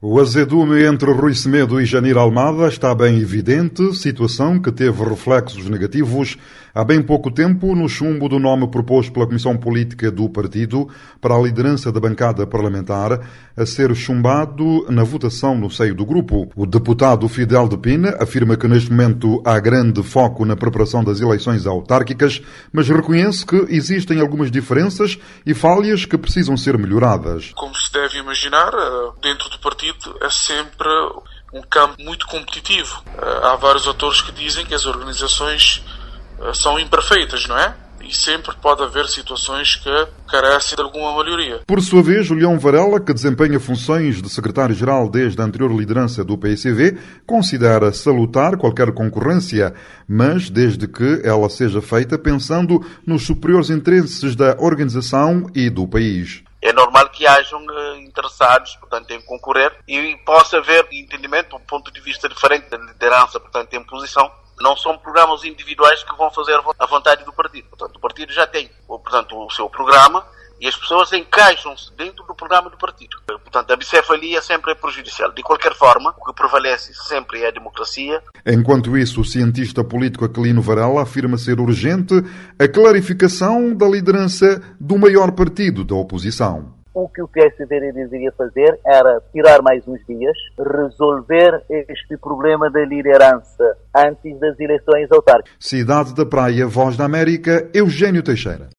O azedume entre Rui Semedo e Janir Almada está bem evidente, situação que teve reflexos negativos há bem pouco tempo no chumbo do nome proposto pela Comissão Política do Partido para a liderança da bancada parlamentar, a ser chumbado na votação no seio do grupo. O deputado Fidel de Pina afirma que neste momento há grande foco na preparação das eleições autárquicas, mas reconhece que existem algumas diferenças e falhas que precisam ser melhoradas. Como deve imaginar, eh, dentro do partido é sempre um campo muito competitivo. Eh, há vários autores que dizem que as organizações eh, são imperfeitas, não é? E sempre pode haver situações que carecem de alguma melhoria. Por sua vez, Julião Varela, que desempenha funções de secretário-geral desde a anterior liderança do PSV, considera salutar qualquer concorrência, mas desde que ela seja feita pensando nos superiores interesses da organização e do país é normal que hajam uh, interessados, portanto, em concorrer e possa haver entendimento, um ponto de vista diferente da liderança, portanto, em posição. Não são programas individuais que vão fazer a vontade do partido. Portanto, partido já tem, portanto, o seu programa e as pessoas encaixam-se dentro do programa do partido. Portanto, a bicefalia sempre é prejudicial. De qualquer forma, o que prevalece sempre é a democracia. Enquanto isso, o cientista político Aquilino Varela afirma ser urgente a clarificação da liderança do maior partido da oposição. O que o PSD deveria fazer era tirar mais uns dias, resolver este problema da liderança antes das eleições autárquicas. Cidade da Praia, Voz da América, Eugênio Teixeira.